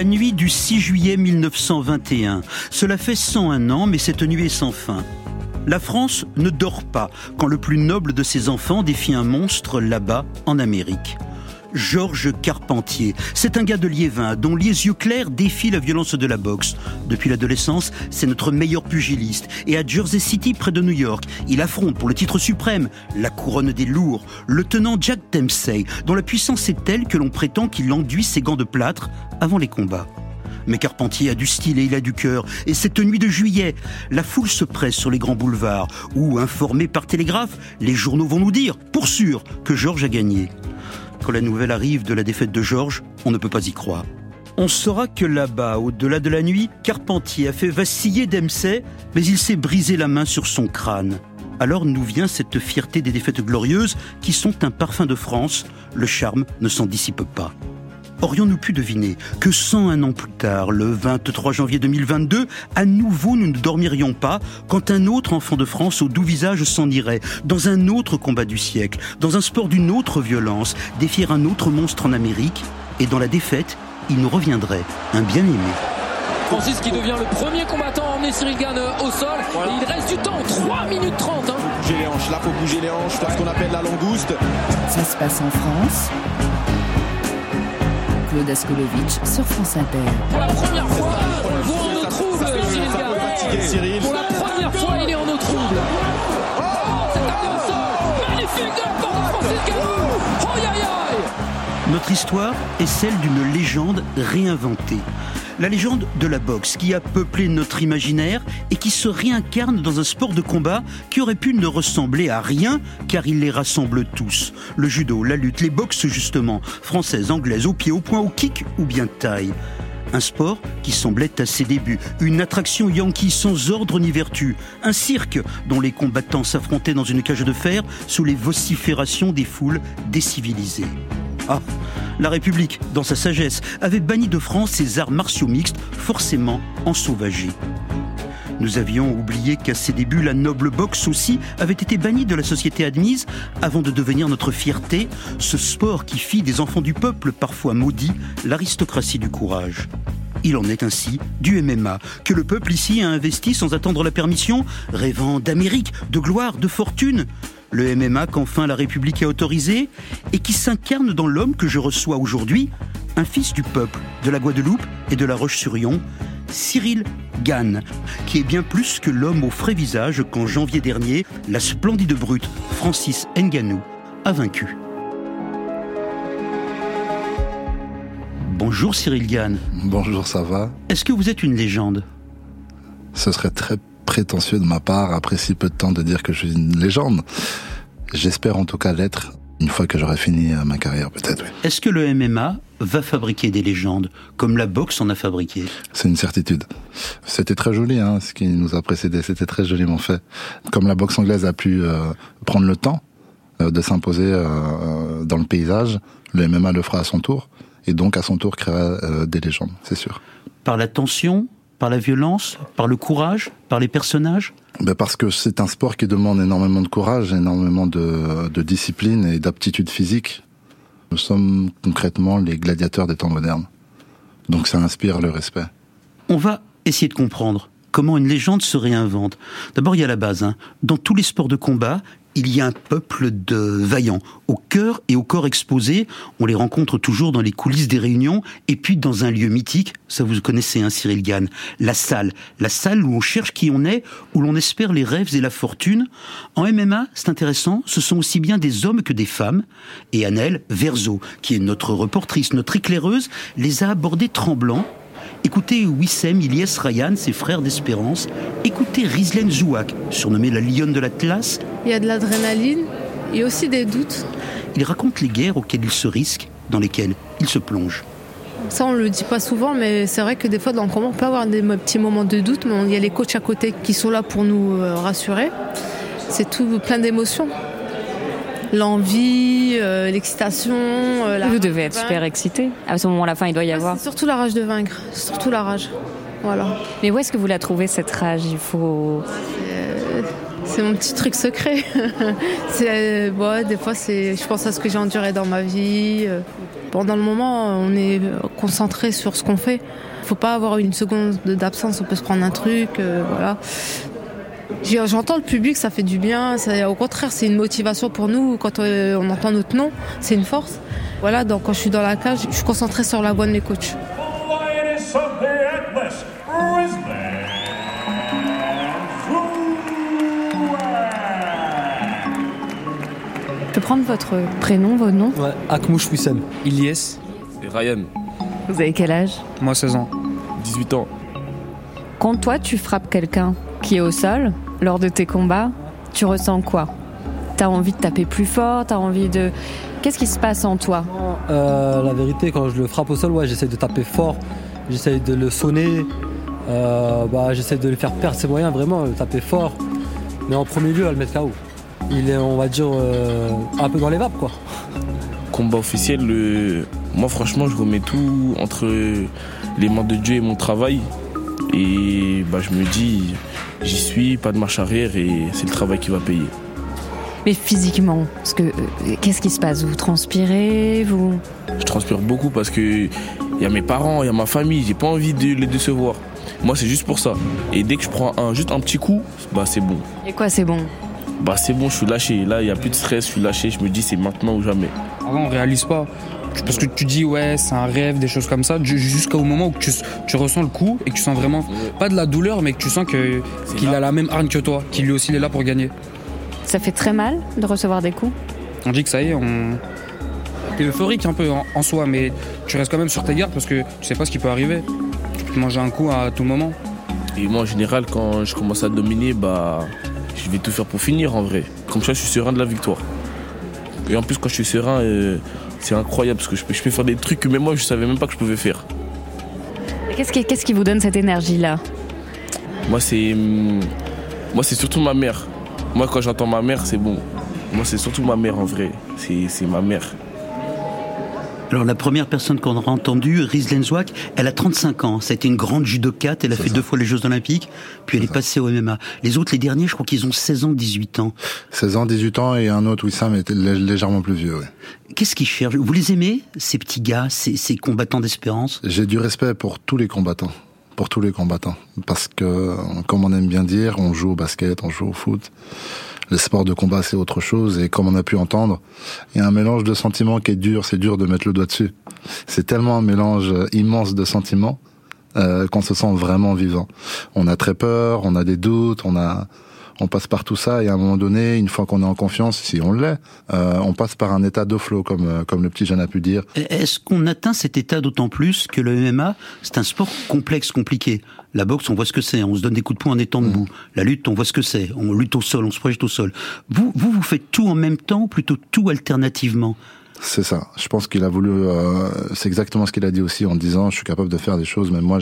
La nuit du 6 juillet 1921. Cela fait 101 ans, mais cette nuit est sans fin. La France ne dort pas quand le plus noble de ses enfants défie un monstre là-bas en Amérique. Georges Carpentier. C'est un gars de Liévin dont les yeux clairs défient la violence de la boxe. Depuis l'adolescence, c'est notre meilleur pugiliste. Et à Jersey City, près de New York, il affronte pour le titre suprême la couronne des lourds, le tenant Jack Dempsey, dont la puissance est telle que l'on prétend qu'il enduit ses gants de plâtre avant les combats. Mais Carpentier a du style et il a du cœur. Et cette nuit de juillet, la foule se presse sur les grands boulevards, où, informés par télégraphe, les journaux vont nous dire, pour sûr, que Georges a gagné. Quand la nouvelle arrive de la défaite de Georges, on ne peut pas y croire. On saura que là-bas, au-delà de la nuit, Carpentier a fait vaciller Dempsey, mais il s'est brisé la main sur son crâne. Alors nous vient cette fierté des défaites glorieuses qui sont un parfum de France. Le charme ne s'en dissipe pas. Aurions-nous pu deviner que 101 ans plus tard, le 23 janvier 2022, à nouveau nous ne dormirions pas quand un autre enfant de France au doux visage s'en irait, dans un autre combat du siècle, dans un sport d'une autre violence, défier un autre monstre en Amérique, et dans la défaite, il nous reviendrait un bien-aimé. Francis qui devient le premier combattant à emmener Cyril Gann au sol. Et il reste du temps, 3 minutes 30. Hein. Bouger les hanches, là faut bouger les hanches, ce qu'on appelle la langouste. Ça se passe en France. Claude Askolovitch sur France Inter. Pour la première fois, on le voit en eau trouble, Cyril. Cyril. Pour la première fois, il est en eau trouble. Oh, au sol. Magnifique de la part de Francis Gann. Oh, aïe, aïe. Notre histoire est celle d'une légende réinventée. La légende de la boxe qui a peuplé notre imaginaire et qui se réincarne dans un sport de combat qui aurait pu ne ressembler à rien car il les rassemble tous. Le judo, la lutte, les boxes justement, françaises, anglaises, au pied, au point, au kick ou bien taille. Un sport qui semblait à ses débuts, une attraction yankee sans ordre ni vertu, un cirque dont les combattants s'affrontaient dans une cage de fer sous les vociférations des foules décivilisées. Ah, la République, dans sa sagesse, avait banni de France ses arts martiaux mixtes, forcément ensauvagés. Nous avions oublié qu'à ses débuts, la noble boxe aussi avait été bannie de la société admise avant de devenir notre fierté, ce sport qui fit des enfants du peuple, parfois maudits, l'aristocratie du courage. Il en est ainsi du MMA, que le peuple ici a investi sans attendre la permission, rêvant d'Amérique, de gloire, de fortune. Le MMA qu'enfin la République a autorisé et qui s'incarne dans l'homme que je reçois aujourd'hui, un fils du peuple, de la Guadeloupe et de la Roche-sur-Yon, Cyril Gann, qui est bien plus que l'homme au frais visage qu'en janvier dernier, la splendide brute Francis Nganou a vaincu. Bonjour Cyril Gann. Bonjour, ça va? Est-ce que vous êtes une légende? Ce serait très prétentieux de ma part, après si peu de temps, de dire que je suis une légende. J'espère en tout cas l'être une fois que j'aurai fini euh, ma carrière, peut-être, oui. Est-ce que le MMA va fabriquer des légendes, comme la boxe en a fabriqué? C'est une certitude. C'était très joli, hein, ce qui nous a précédé. C'était très joliment fait. Comme la boxe anglaise a pu euh, prendre le temps euh, de s'imposer euh, dans le paysage, le MMA le fera à son tour, et donc à son tour créera des légendes, c'est sûr. Par la tension Par la violence Par le courage Par les personnages Ben parce que c'est un sport qui demande énormément de courage, énormément de, de discipline et d'aptitude physique. Nous sommes concrètement les gladiateurs des temps modernes. Donc ça inspire le respect. On va essayer de comprendre comment une légende se réinvente. D'abord, il y a la base. hein. Dans tous les sports de combat, il y a un peuple de vaillants, au cœur et au corps exposés. On les rencontre toujours dans les coulisses des réunions, et puis dans un lieu mythique, ça vous connaissez, hein, Cyril Gann, la salle. La salle où on cherche qui on est, où l'on espère les rêves et la fortune. En MMA, c'est intéressant, ce sont aussi bien des hommes que des femmes. Et Annelle Verzo, qui est notre reportrice, notre éclaireuse, les a abordés tremblants, Écoutez Wissem Ilyes Ryan, ses frères d'espérance. Écoutez Rizlen Zouak, surnommée la lionne de l'Atlas. Il y a de l'adrénaline et aussi des doutes. Il raconte les guerres auxquelles il se risque, dans lesquelles il se plonge. Ça, on le dit pas souvent, mais c'est vrai que des fois, dans le combat, on peut avoir des petits moments de doute, mais il y a les coachs à côté qui sont là pour nous euh, rassurer. C'est tout plein d'émotions. L'envie, euh, l'excitation. euh, Vous devez de être super excité. À ce moment, la fin, il doit y Ouais, avoir. C'est surtout la rage de vaincre, surtout la rage. Voilà. Mais où est-ce que vous la trouvez cette rage? Il faut. C'est mon petit truc secret. c'est, euh, ouais, des fois, c'est, je pense à ce que j'ai enduré dans ma vie. Pendant le moment, on est concentré sur ce qu'on fait. Il faut pas avoir une seconde d'absence, on peut se prendre un truc, euh, voilà. J'entends le public, ça fait du bien. au contraire, c'est une motivation pour nous. Quand euh, on entend notre nom, c'est une force. Voilà, donc quand je suis dans la cage, je suis concentré sur la voix de mes coachs. Je peux prendre votre prénom, votre nom? Ouais, Akmouche Wissem. Ilyes. Et Ryan, Vous avez quel âge? Moi 16 ans. 18 ans. Quand toi tu frappes quelqu'un? Qui est au sol, lors de tes combats, tu ressens quoi? T'as envie de taper plus fort T'as envie de... Qu'est-ce qui se passe en toi? Euh, la vérité, quand je le frappe au sol, ouais, j'essaie de taper fort. J'essaie de le sonner. Euh, bah, j'essaie de lui faire perdre ses moyens, vraiment, le taper fort. Mais en premier lieu, à le mettre KO. Il est, on va dire, euh, un peu dans les vapes, quoi. Combat officiel, le- moi franchement, je remets tout entre les mains de Dieu et mon travail. Et bah, je me dis, j'y suis, pas de marche arrière et c'est le travail qui va payer. Mais physiquement, parce que euh, qu'est-ce qui se passe? Vous transpirez Vous? Je transpire beaucoup parce que il y a mes parents, il y a ma famille, j'ai pas envie de les décevoir. Moi, c'est juste pour ça. Et dès que je prends un, juste un petit coup, bah c'est bon. Et quoi, c'est bon? Bah c'est bon, je suis lâché. Là, il y a plus de stress, je suis lâché. Je me dis, c'est maintenant ou jamais. Avant, on réalise pas. Parce que tu dis, ouais, c'est un rêve, des choses comme ça, ju- jusqu'au moment où tu, tu ressens le coup et que tu sens vraiment, pas de la douleur, mais que tu sens que- qu'il a la même hargne que toi, qu'il lui aussi il est là pour gagner. Ça fait très mal de recevoir des coups? On dit que ça y est, on. T'es euphorique un peu en, en soi, mais tu restes quand même sur tes gardes parce que tu sais pas ce qui peut arriver. Tu peux manger un coup à tout moment. Et moi, en général, quand je commence à dominer, bah, je vais tout faire pour finir en vrai. Comme ça, je suis serein de la victoire. Et en plus, quand je suis serein, euh, c'est incroyable parce que je peux, je peux faire des trucs que même moi, je savais même pas que je pouvais faire. Qu'est-ce qui, qu'est-ce qui vous donne cette énergie-là? Moi, c'est, hum, moi, c'est surtout ma mère. Moi, quand j'entends ma mère, c'est bon. Moi, c'est surtout ma mère en vrai. C'est, c'est ma mère. Alors la première personne qu'on aura entendue, Riz Lenzouak, elle a 35 ans. Ça a été une grande judokate. Elle a fait ça. deux fois les Jeux Olympiques. Puis elle est passée au MMA. Les autres, les derniers, je crois qu'ils ont 16 ans, 18 ans. 16 ans, 18 ans et un autre Wissam était lé- légèrement plus vieux. ouais. Qu'est-ce qu'ils cherchent? Vous les aimez, ces petits gars, ces, ces combattants d'espérance? J'ai du respect pour tous les combattants. Pour tous les combattants. Parce que, comme on aime bien dire, on joue au basket, on joue au foot. Le sport de combat, c'est autre chose. Et comme on a pu entendre, il y a un mélange de sentiments qui est dur. C'est dur de mettre le doigt dessus. C'est tellement un mélange immense de sentiments euh, qu'on se sent vraiment vivant. On a très peur, on a des doutes, on a, on passe par tout ça. Et à un moment donné, une fois qu'on est en confiance, si on l'est, euh, on passe par un état de flow, comme euh, comme le petit jeune a pu dire. Est-ce qu'on atteint cet état d'autant plus que le MMA, c'est un sport complexe, compliqué? La boxe, on voit ce que c'est, on se donne des coups de poing en étant debout. La lutte, on voit ce que c'est, on lutte au sol, on se projette au sol. Vous, vous, vous faites tout en même temps ou plutôt tout alternativement? C'est ça. Je pense qu'il a voulu. euh, c'est exactement ce qu'il a dit aussi en disant je suis capable de faire des choses, mais moi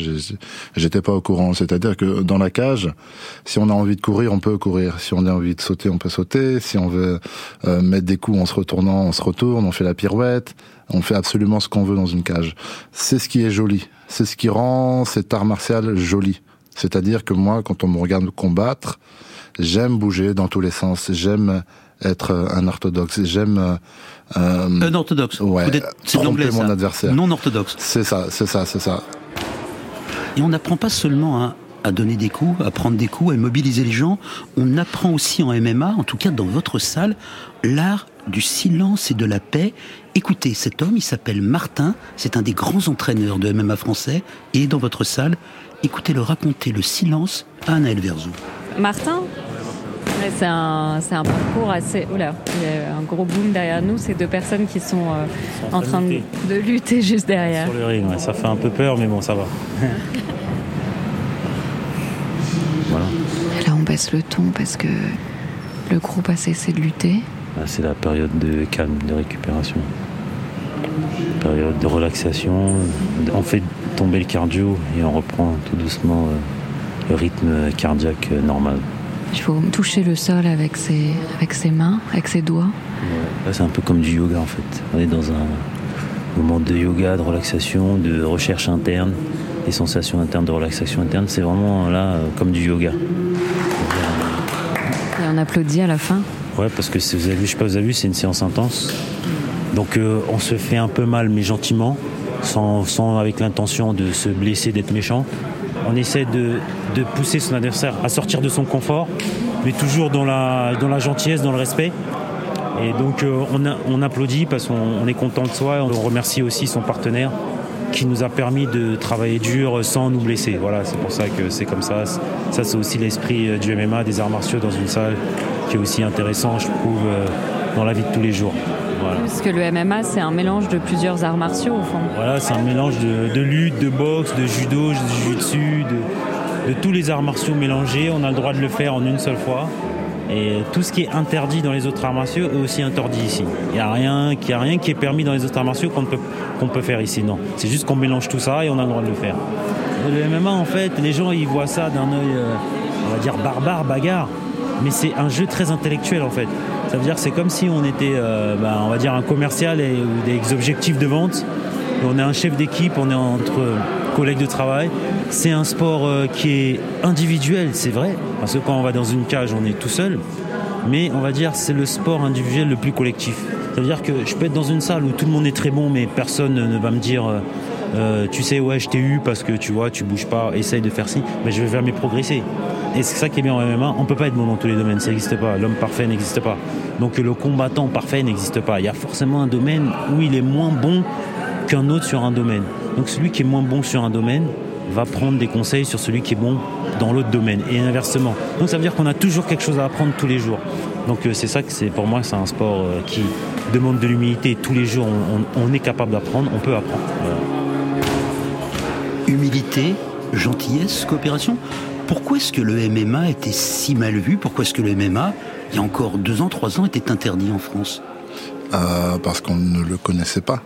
j'étais pas au courant. C'est-à-dire que dans la cage, si on a envie de courir, on peut courir. Si on a envie de sauter, on peut sauter. Si on veut euh, mettre des coups en se retournant, on se retourne. On fait la pirouette. On fait absolument ce qu'on veut dans une cage. C'est ce qui est joli. C'est ce qui rend cet art martial joli. C'est-à-dire que moi, quand on me regarde combattre, j'aime bouger dans tous les sens. J'aime être un orthodoxe. J'aime euh, euh, Un orthodoxe. Ouais, Vous êtes- c'est tromper l'anglais, mon ça. adversaire. Non orthodoxe. C'est ça, c'est ça, c'est ça. Et on n'apprend pas seulement à, à donner des coups, à prendre des coups, à mobiliser les gens. On apprend aussi en MMA, en tout cas dans votre salle, l'art du silence et de la paix. Écoutez, cet homme, il s'appelle Martin. C'est un des grands entraîneurs de MMA français. Et dans votre salle, écoutez-le raconter le silence à Anaël Verzou. Martin c'est un, c'est un parcours assez. Oula, il y a un gros boom derrière nous. C'est deux personnes qui sont euh, en train de, de lutter juste derrière. Sur le ring, ouais, ça fait un peu peur, mais bon, ça va. voilà, Là, on baisse le ton parce que le groupe a cessé de lutter. Là, c'est la période de calme, de récupération. Période de relaxation. On fait tomber le cardio et on reprend tout doucement euh, le rythme cardiaque euh, normal. Il faut toucher le sol avec ses, avec ses mains, avec ses doigts. C'est un peu comme du yoga en fait. On est dans un moment de yoga, de relaxation, de recherche interne, des sensations internes, de relaxation interne. C'est vraiment là euh, comme du yoga. Et on applaudit à la fin. Ouais, parce que si vous avez vu, je sais pas, vous avez vu, c'est une séance intense. Donc euh, on se fait un peu mal, mais gentiment, sans, sans avec l'intention de se blesser, d'être méchant. On essaie de, pousser son adversaire à sortir de son confort, mais toujours dans la, gentillesse, dans le respect. Et donc euh, on, on applaudit parce qu'on on est content de soi on remercie aussi son partenaire qui nous a permis de travailler dur sans nous blesser. Voilà, c'est pour ça que c'est comme ça. Ça, c'est aussi l'esprit euh, du MMA, des arts martiaux dans une salle qui est aussi intéressant, je trouve, euh, dans la vie de tous les jours. Voilà. Parce que le MMA, c'est un mélange de plusieurs arts martiaux, au fond. Voilà, c'est un mélange de, de lutte, de boxe, de judo, de jiu-jitsu, de, de tous les arts martiaux mélangés. On a le droit de le faire en une seule fois. Et tout ce qui est interdit dans les autres arts martiaux est aussi interdit ici. Il n'y a, rien qui- il y a rien qui est permis dans les autres arts martiaux qu'on peut, qu'on peut faire ici. Non, c'est juste qu'on mélange tout ça et on a le droit de le faire. Le MMA, en fait, les gens ils voient ça d'un œil, euh, on va dire barbare, bagarre. Mais c'est un jeu très intellectuel en fait. Ça veut dire que c'est comme si on était, euh, bah, on va dire, un commercial et, des objectifs de vente. On est un chef d'équipe, on est entre collègues de travail. C'est un sport euh, qui est individuel, c'est vrai, parce que quand on va dans une cage, on est tout seul. Mais on va dire c'est le sport individuel le plus collectif. Ça veut dire que je peux être dans une salle où tout le monde est très bon, mais personne ne va me dire, euh, tu sais, ouais, je t'ai eu parce que tu vois, tu bouges pas, essaye de faire ci, mais je vais jamais progresser. Et c'est ça qui est bien en MMA, on peut pas être bon dans tous les domaines, ça n'existe pas. L'homme parfait n'existe pas. Donc le combattant parfait n'existe pas. Il y a forcément un domaine où il est moins bon qu'un autre sur un domaine. Donc celui qui est moins bon sur un domaine va prendre des conseils sur celui qui est bon dans l'autre domaine et inversement. Donc ça veut dire qu'on a toujours quelque chose à apprendre tous les jours. Donc euh, c'est ça que c'est pour moi c'est un sport euh, qui demande de l'humilité. Tous les jours on, est capable d'apprendre, on peut apprendre. Humilité, gentillesse, coopération. Pourquoi est-ce que le MMA était si mal vu? Pourquoi est-ce que le MMA, il y a encore deux ans, trois ans, était interdit en France? Euh, parce qu'on ne le connaissait pas,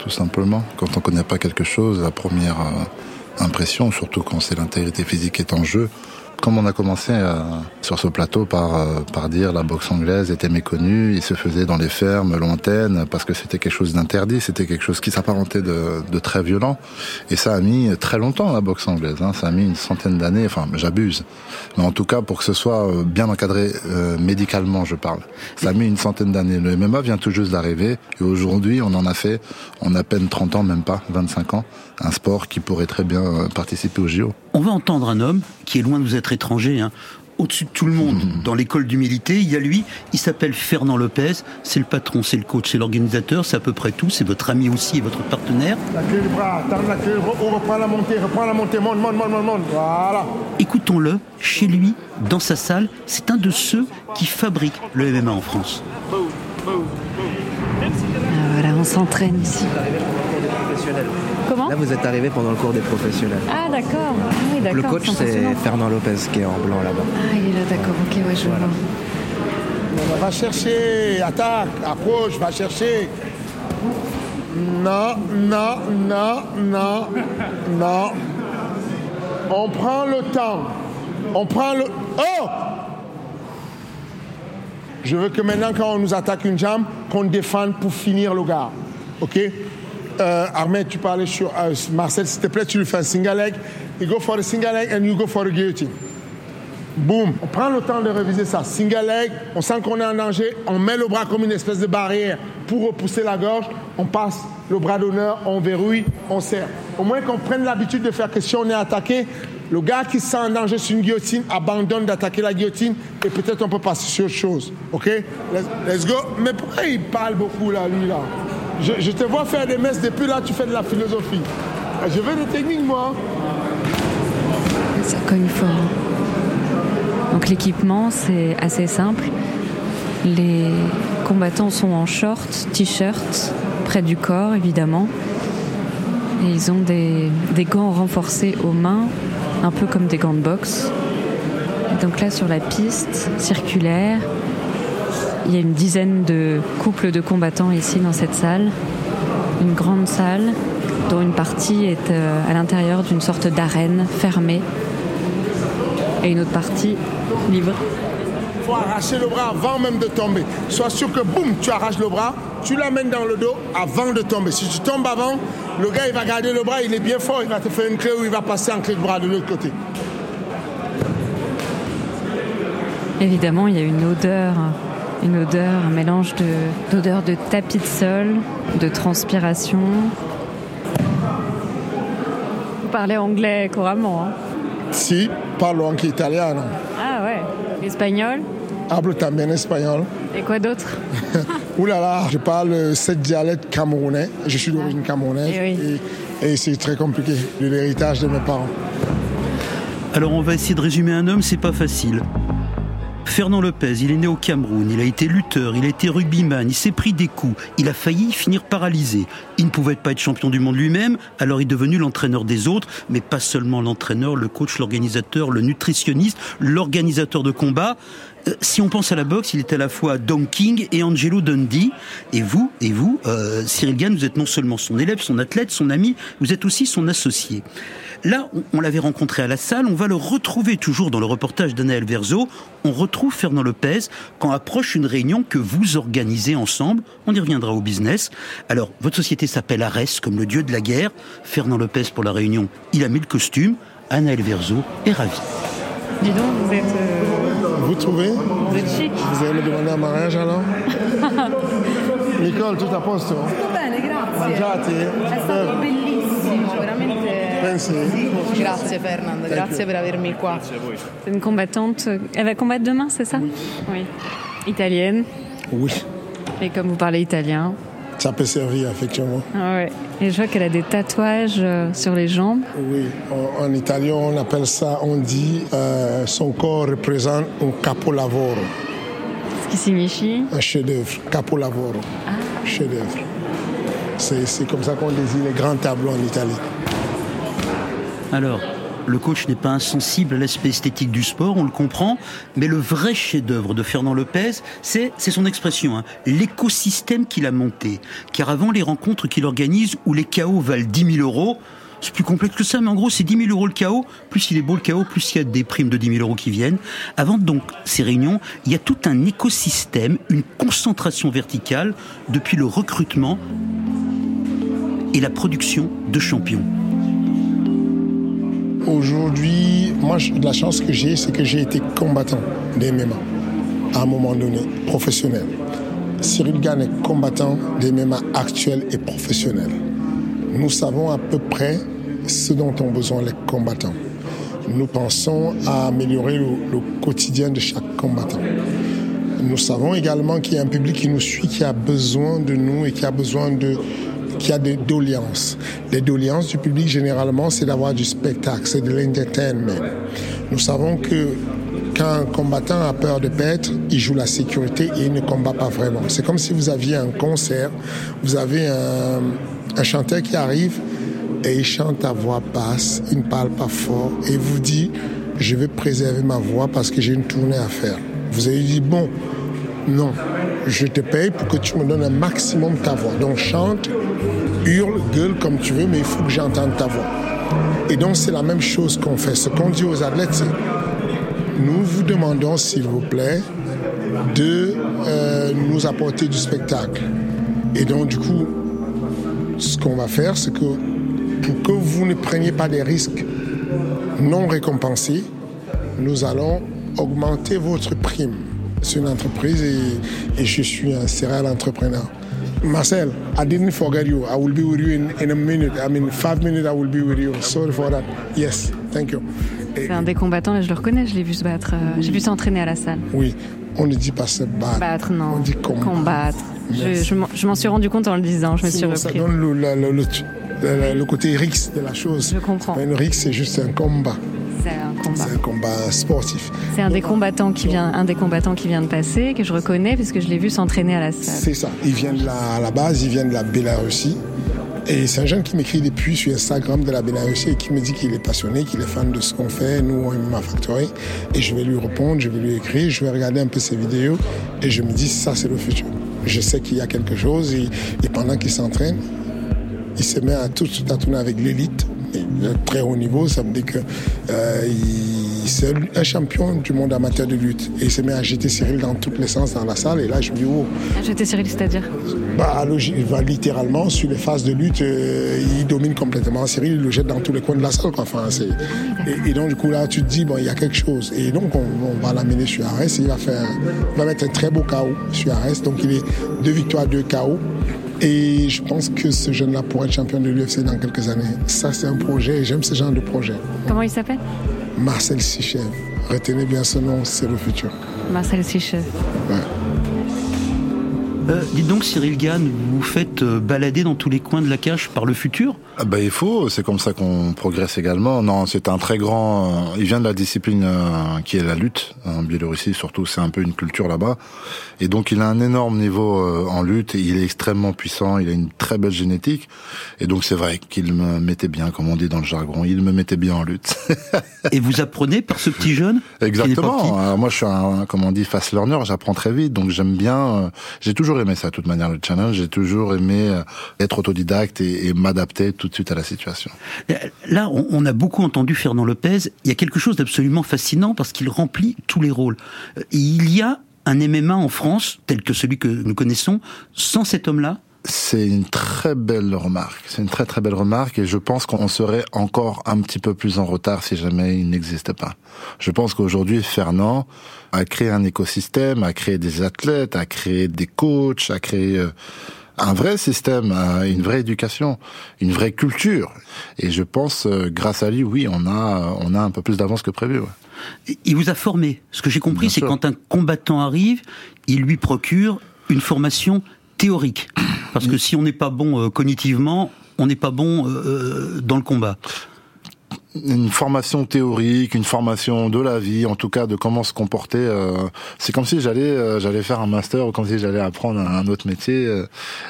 tout simplement. Quand on connaît pas quelque chose, la première euh, impression, surtout quand c'est l'intégrité physique qui est en jeu, comme on a commencé euh, sur ce plateau par, euh, par dire la boxe anglaise était méconnue, il se faisait dans les fermes lointaines parce que c'était quelque chose d'interdit, c'était quelque chose qui s'apparentait de, très violent. Et ça a mis très longtemps la boxe anglaise, hein. ça a mis une centaine d'années, enfin j'abuse. Mais en tout cas pour que ce soit euh, bien encadré euh, médicalement, je parle. Ça a mis une centaine d'années. Le MMA vient tout juste d'arriver et aujourd'hui on en a fait, a à peine 30 ans, même pas, 25 ans, un sport qui pourrait très bien participer au JO. On va entendre un homme qui est loin de vous être étranger, hein, au-dessus de tout le monde, dans l'école d'humilité. Il y a lui, il s'appelle Fernand Lopez, c'est le patron, c'est le coach, c'est l'organisateur, c'est à peu près tout, c'est votre ami aussi et votre partenaire. La clé du bras, tendre la re- on reprend la montée, reprend la montée, monte, monte, monte, monte, monte. Voilà. Écoutons-le, chez lui, dans sa salle, c'est un de ceux qui fabriquent le MMA en France. Ah, voilà, on s'entraîne ici. Comment Là, vous êtes arrivé pendant le cours des professionnels. Ah, d'accord. Ah oui, d'accord. Le coach, c'est. Fernand Lopez qui est en blanc là-bas. Ah, il est là, d'accord. Ok, ouais, je vois. On va chercher, attaque, approche, va chercher. Non, non, non, non, non. On prend le temps. On prend le... Oh Je veux que maintenant, quand on nous attaque une jambe, qu'on défende pour finir le gars. OK? Ahmed, tu parlais sur euh, Marcel, s'il te plaît, tu lui fais un single leg. You go for the single leg and you go for the guillotine. Boum. On prend le temps de réviser ça. Single leg, on sent qu'on est en danger, on met le bras comme une espèce de barrière pour repousser la gorge, on passe le bras d'honneur, on verrouille, on serre. Au moins qu'on prenne l'habitude de faire que si on est attaqué, le gars qui se sent en danger sur une guillotine abandonne d'attaquer la guillotine et peut-être on peut passer sur autre chose. OK? Let's go. Mais pourquoi il parle beaucoup là, lui là? Je, te vois faire des messes depuis là, tu fais de la philosophie. Je veux des techniques, moi. Ça cogne fort. Donc l'équipement, c'est assez simple. Les combattants sont en short, t-shirt, près du corps évidemment. Et ils ont des, des gants renforcés aux mains, un peu comme des gants de boxe. Donc là sur la piste circulaire, il y a une dizaine de couples de combattants ici dans cette salle. Une grande salle dont une partie est euh, à l'intérieur d'une sorte d'arène fermée et une autre partie libre. Il faut arracher le bras avant même de tomber. Sois sûr que boum, tu arraches le bras, tu l'amènes dans le dos avant de tomber. Si tu tombes avant, le gars il va garder le bras, il est bien fort, il va te faire une clé ou il va passer en clé de bras de l'autre côté. Évidemment, il y a une odeur une odeur, un mélange de- d'odeur de, tapis de sol, de transpiration. Vous parlez anglais couramment. hein Si, parlo anche italiano. Ah ouais. Espagnol? Hablo también espagnol. Et quoi d'autre? Ouh là là, je parle sept dialectes camerounais. Je suis d'origine camerounaise. Eh Et, et c'est très compliqué, de l'héritage de mes parents. Alors on va essayer de résumer un homme, c'est pas facile. Fernand Lopez, il est né au Cameroun, il a été lutteur, il a été rugbyman, il s'est pris des coups, il a failli finir paralysé. Il ne pouvait pas être champion du monde lui-même, alors il est devenu l'entraîneur des autres, mais pas seulement l'entraîneur, le coach, l'organisateur, le nutritionniste, l'organisateur de combat. Euh, si on pense à la boxe, il est à la fois Don King et Angelo Dundee. Et vous, et vous, euh, Cyril Gann, vous êtes non seulement son élève, son athlète, son ami, vous êtes aussi son associé. Là, on, l'avait rencontré à la salle, on va le retrouver toujours dans le reportage d'Anaël Verzo. On retrouve Fernand Lopez quand approche une réunion que vous organisez ensemble. On y reviendra au business. Alors, votre société s'appelle Arès, comme le dieu de la guerre. Fernand Lopez pour la réunion, il a mis le costume. Anaël Verzo est ravi. Dis donc, vous êtes. Vous trouvez? Vous êtes chic. Vous allez me demander un mariage alors? Nicole, tout à posto Bene, grazie. Mangiate? È stato bellissimo, veramente. Pensi? Grazie Fernand, grazie per avermi qua. C'est une combattante. Elle va combattre demain, c'est ça? Oui. Italienne. Oui, Et comme vous parlez italien. ça peut servir effectivement. Ah ouais. Et je vois qu'elle a des tatouages euh, sur les jambes. Oui, en, en italien on appelle ça, on dit, euh, son corps représente un capolavoro, Ce qui signifie. un chef-d'œuvre, capolavoro, chef-d'œuvre. C'est c'est comme ça qu'on désigne les grands tableaux en Italie. Alors, le coach n'est pas insensible à l'aspect esthétique du sport, on le comprend, mais le vrai chef-d'œuvre de Fernand Lopez, c'est son expression, hein, l'écosystème qu'il a monté. Car avant les rencontres qu'il organise où les KO valent 10 000 euros, c'est plus complexe que ça, mais en gros, c'est 10 000 euros le KO. Plus il est beau le KO, plus il y a des primes de 10 000 euros qui viennent. Avant donc ces réunions, il y a tout un écosystème, une concentration verticale depuis le recrutement et la production de champions. Aujourd'hui, moi, la chance que j'ai, c'est que j'ai été combattant des MMA à un moment donné, professionnel. Cyril Gann est combattant des MMA actuels et professionnels. Nous savons à peu près ce dont ont besoin les combattants. Nous pensons à améliorer le quotidien de chaque combattant. Nous savons également qu'il y a un public qui nous suit, qui a besoin de nous et qui a besoin de qui a des doléances. Les doléances du public, généralement, c'est d'avoir du spectacle, c'est de l'entertainment. Nous savons que quand un combattant a peur de perdre, il joue la sécurité et il ne combat pas vraiment. C'est comme si vous aviez un concert, vous avez un, un chanteur qui arrive et il chante à voix basse, il ne parle pas fort et il vous dit, je vais préserver ma voix parce que j'ai une tournée à faire. Vous avez dit, bon, non, je te paye pour que tu me donnes un maximum ta voix. Donc chante, hurle, gueule comme tu veux, mais il faut que j'entende ta voix. Et donc c'est la même chose qu'on fait. Ce qu'on dit aux athlètes, c'est nous vous demandons, s'il vous plaît, de euh, nous apporter du spectacle. Et donc du coup, ce qu'on va faire, c'est que pour que vous ne preniez pas des risques non récompensés, nous allons augmenter votre prime. C'est une entreprise et, et je suis un serial entrepreneur. Marcel, I didn't forget you. I will be with you in, in a minute. I mean, five minutes I will be with you. Sorry for that. Yes, thank you. C'est un des combattants, là je le reconnais, je l'ai vu se battre. euh, J'ai vu s'entraîner à la salle. oui, on ne dit pas se battre. Battre, non. On dit combattre. Combattre. Je, je m'en- je m'en suis rendu compte en le disant, je me suis Sinon, ça repris. donne le, le- le- le- côté rixe de la chose. Je comprends. Un rixe, c'est juste un combat. C'est un combat. C'est un combat sportif. C'est un des combattants qui vient, un des combattants qui vient de passer, que je reconnais puisque je l'ai vu s'entraîner à la salle. C'est ça. Il vient de la, à la base, il vient de la Bélarussie. Et c'est un jeune qui m'écrit depuis sur Instagram de la Bélarussie et qui me dit qu'il est passionné, qu'il est fan de ce qu'on fait, nous, au MMA Factory. Et je vais lui répondre, je vais lui écrire, je vais regarder un peu ses vidéos et je me dis, ça, c'est le futur. Je sais qu'il y a quelque chose et, et pendant qu'il s'entraîne, il se met à tout de suite à tourner avec l'élite de très haut niveau, ça me dit que euh, c'est un champion du monde amateur de lutte. Et il se met à agiter Cyril dans tous les sens dans la salle. Et là, je me dis, oh, J'étais Cyril, c'est-à-dire bah, va littéralement sur les phases de lutte, euh, il domine complètement Cyril, il le jette dans tous les coins de la salle. Quoi. Enfin, c'est... Et, et donc, du coup, là, tu te dis, bon, il y a quelque chose. Et donc, on, on va l'amener sur Arès. Il va, faire, il va mettre un très beau KO sur Arès. Donc, il est deux victoires, deux KO. Et je pense que ce jeune-là pourrait être champion de l'UFC dans quelques années. Ça, c'est un projet et j'aime ce genre de projet. Comment il s'appelle? Marcel Sichev. Retenez bien ce nom, c'est le futur. Marcel Sichev. Ouais. Euh, dites donc, Cyril Gann, vous vous faites euh, balader dans tous les coins de la cage par le futur? Ah bah, il faut, c'est comme ça qu'on progresse également. Non, c'est un très grand. euh, il vient de la discipline qui est la lutte en Biélorussie, surtout c'est un peu une culture là-bas. Et donc il a un énorme niveau en lutte. Il est extrêmement puissant. Il a une très belle génétique. Et donc c'est vrai qu'il me mettait bien, comme on dit dans le jargon. Il me mettait bien en lutte. Et vous apprenez par ce petit jeune petit? Exactement. Moi, je suis un, comme on dit, fast learner. J'apprends très vite, donc j'aime bien. j'ai toujours aimé ça, de toute manière, le challenge. J'ai toujours aimé euh, être autodidacte et, m'adapter tout de suite à la situation. Là, on, on a beaucoup entendu Fernand Lopez. Il y a quelque chose d'absolument fascinant parce qu'il remplit tous les rôles. Euh, il y a un MMA en France, tel que celui que nous connaissons, sans cet homme-là C'est une très belle remarque. C'est une très très belle remarque et je pense qu'on serait encore un petit peu plus en retard si jamais il n'existait pas. Je pense qu'aujourd'hui, Fernand a créé un écosystème, a créé des athlètes, a créé des coachs, a créé euh, un vrai système, euh, une vraie éducation, une vraie culture. Et je pense, euh, grâce à lui, oui, on a on a un peu plus d'avance que prévu. ouais. Il vous a formé. Ce que j'ai compris, c'est quand un combattant arrive, il lui procure une formation théorique. Parce que si on n'est pas bon euh, cognitivement, on n'est pas bon euh, euh, dans le combat. Une formation théorique, une formation de la vie, en tout cas de comment se comporter. euh, c'est comme si j'allais euh, j'allais faire un master ou comme si j'allais apprendre un autre métier. euh,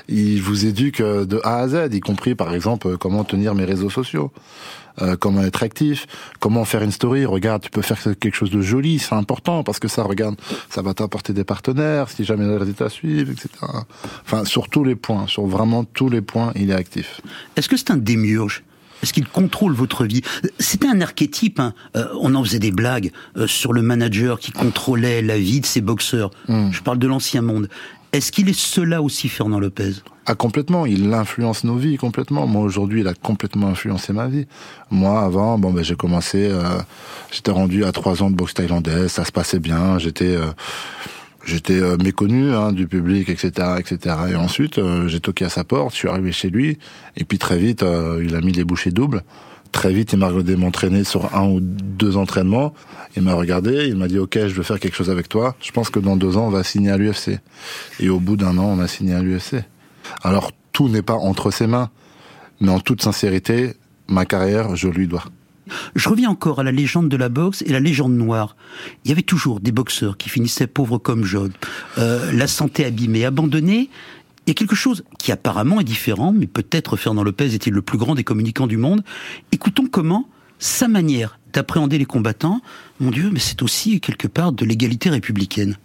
il vous éduque euh, de A à Z, y compris par exemple euh, comment tenir mes réseaux sociaux. euh, comment être actif, comment faire une story. Regarde, tu peux faire quelque chose de joli, c'est important parce que ça, regarde, ça va t'apporter des partenaires si jamais les résultats suivent, etc. Enfin, sur tous les points, sur vraiment tous les points, il est actif. Est-ce que c'est un démiurge? Est-ce qu'il contrôle votre vie? C'était un archétype. hein. Euh, on en faisait des blagues euh, sur le manager qui contrôlait la vie de ses boxeurs. Je parle de l'ancien monde. Est-ce qu'il est cela aussi, Fernand Lopez? Ah complètement, il influence nos vies complètement. Moi aujourd'hui, il a complètement influencé ma vie. Moi avant, bon ben j'ai commencé, euh, j'étais rendu à trois ans de boxe thaïlandaise, ça se passait bien, j'étais euh, j'étais euh, méconnu hein, du public, etc., etc. Et ensuite, euh, j'ai toqué à sa porte, je suis arrivé chez lui, et puis très vite, euh, il a mis les bouchées doubles. Très vite, il m'a regardé m'entraîner sur un ou deux entraînements. Il m'a regardé, il m'a dit OK, je veux faire quelque chose avec toi. Je pense que dans deux ans, on va signer à l'UFC. Et au bout d'un an, on a signé à l'UFC. Alors tout n'est pas entre ses mains, mais en toute sincérité, ma carrière, je lui dois. Je reviens encore à la légende de la boxe et la légende noire. Il y avait toujours des boxeurs qui finissaient pauvres comme Job, euh, la santé abîmée, abandonnée. Il y a quelque chose qui apparemment est différent, mais peut-être Fernand Lopez est-il le plus grand des communicants du monde. Écoutons comment sa manière d'appréhender les combattants, mon Dieu, mais c'est aussi quelque part de l'égalité républicaine.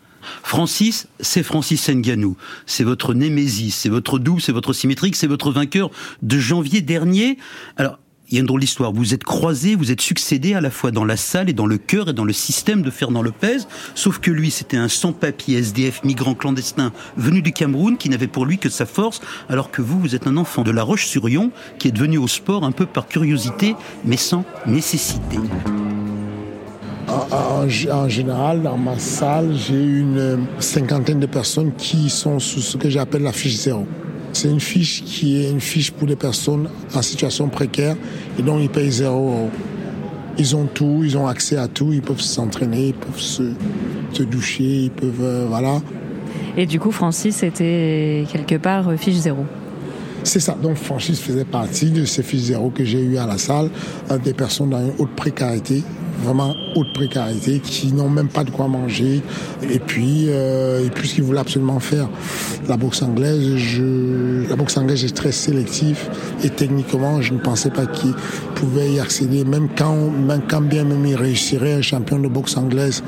Francis, c'est Francis Nganou. C'est votre némésis, c'est votre double, c'est votre symétrique, c'est votre vainqueur de janvier dernier. Alors, il y a une drôle d'histoire. Vous êtes croisés, vous êtes succédés à la fois dans la salle et dans le cœur et dans le système de Fernand Lopez. Sauf que lui, c'était un sans-papier SDF migrant clandestin venu du Cameroun qui n'avait pour lui que sa force, alors que vous, vous êtes un enfant de la Roche-sur-Yon qui est devenu au sport un peu par curiosité, mais sans nécessité. En, général, dans ma salle, j'ai une cinquantaine de personnes qui sont sous ce que j'appelle la fiche zéro. C'est une fiche qui est une fiche pour les personnes en situation précaire et donc ils payent zéro euro. Ils ont tout, ils ont accès à tout, ils peuvent s'entraîner, ils peuvent se, se doucher, ils peuvent... euh, voilà. Et du coup, Francis était quelque part euh, fiche zéro. C'est ça. Donc Francis faisait partie de ces fiches zéro que j'ai eu à la salle, des personnes dans une haute précarité, vraiment haute précarité, qui n'ont même pas de quoi manger. Et puis, euh, et puis ce qu'ils voulaient absolument faire, la boxe anglaise, la boxe anglaise est très sélective et techniquement, je ne pensais pas qu'ils pouvaient y accéder, même quand, même quand bien même il réussirait, un champion de boxe anglaise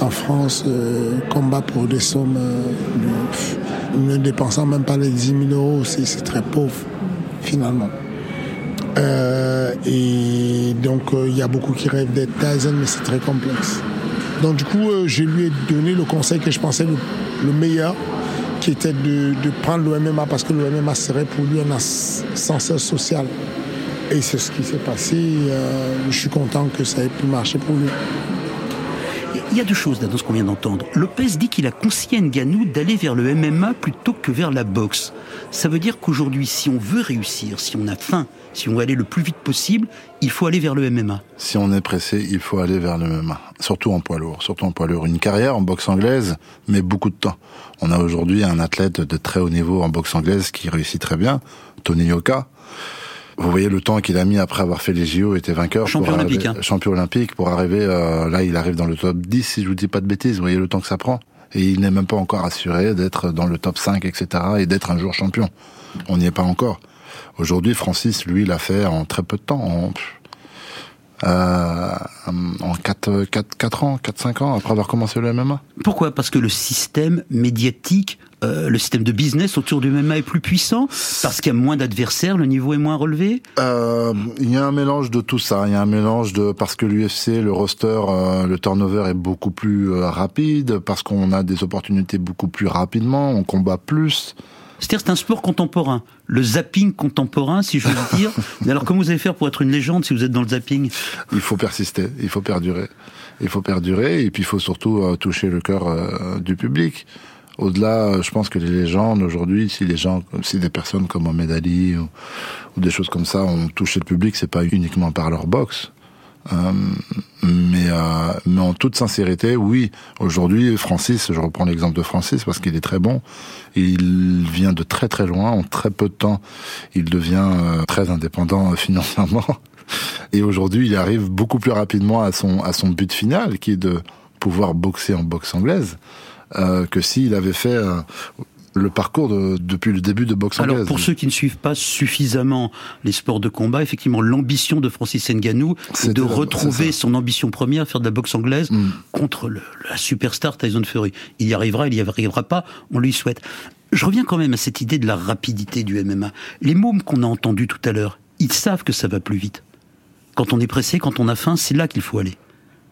en France euh, combat pour des sommes euh, ne dépensant même pas les 10 000 euros, c'est c'est très pauvre finalement. Euh, et donc, euh, il y a beaucoup qui rêvent d'être Tyson, mais c'est très complexe. Donc, du coup, euh, je lui ai donné le conseil que je pensais le, le meilleur, qui était de, de prendre le MMA parce que le MMA serait pour lui un ascenseur social. Et c'est ce qui s'est passé. Euh, je suis content que ça ait pu marcher pour lui. Il y a deux choses dans ce qu'on vient d'entendre. Lopez dit qu'il a conseillé Nganou d'aller vers le MMA plutôt que vers la boxe. Ça veut dire qu'aujourd'hui, si on veut réussir, si on a faim, si on veut aller le plus vite possible, il faut aller vers le MMA. Si on est pressé, il faut aller vers le MMA. Surtout en poids lourd. Surtout en poids lourd. Une carrière en boxe anglaise, mais beaucoup de temps. On a aujourd'hui un athlète de très haut niveau en boxe anglaise qui réussit très bien, Tony Yoka. Vous voyez le temps qu'il a mis après avoir fait les JO, était vainqueur. Champion pour olympique, arriver- hein. Champion olympique pour arriver, euh, là il arrive dans le top 10 si je vous dis pas de bêtises. Vous voyez le temps que ça prend. Et il n'est même pas encore assuré d'être dans le top 5, etc. et d'être un jour champion. On n'y est pas encore. Aujourd'hui, Francis, lui, l'a fait en très peu de temps. En, euh, en 4, 4, 4 ans, 4, 5 ans après avoir commencé le MMA. Pourquoi? Parce que le système médiatique, euh, le système de business autour du MMA est plus puissant Parce qu'il y a moins d'adversaires, le niveau est moins relevé Euh, il y a un mélange de tout ça. Il y a un mélange de parce que l'UFC, le roster, euh, le turnover est beaucoup plus euh, rapide, parce qu'on a des opportunités beaucoup plus rapidement, on combat plus. C'est-à-dire c'est un sport contemporain, le zapping contemporain, si je veux dire. Mais alors comment vous allez faire pour être une légende si vous êtes dans le zapping? Il faut persister, il faut perdurer. Il faut perdurer et puis il faut surtout toucher le cœur du public. Au-delà, euh, je pense que les légendes aujourd'hui, si les gens, si des personnes comme Mohamed Ali ou, des choses comme ça ont touché le public, c'est pas uniquement par leur boxe. Euh, mais, euh, mais en toute sincérité, oui. Aujourd'hui, Francis, je reprends l'exemple de Francis parce qu'il est très bon. Il vient de très très loin. En très peu de temps, il devient euh, très indépendant financièrement. Et aujourd'hui, il arrive beaucoup plus rapidement à son à son but final, qui est de pouvoir boxer en boxe anglaise, euh, que s'il avait fait euh, le parcours de- depuis le début de boxe anglaise. Alors pour ceux qui ne suivent pas suffisamment les sports de combat, effectivement l'ambition de Francis Ngannou, c'est de retrouver son ambition première, faire de la boxe anglaise Mm. contre le- la superstar Tyson Fury. Il y arrivera, il y arrivera pas, on lui souhaite. Je reviens quand même à cette idée de la rapidité du MMA. Les mômes qu'on a entendus tout à l'heure, ils savent que ça va plus vite. Quand on est pressé, quand on a faim, c'est là qu'il faut aller.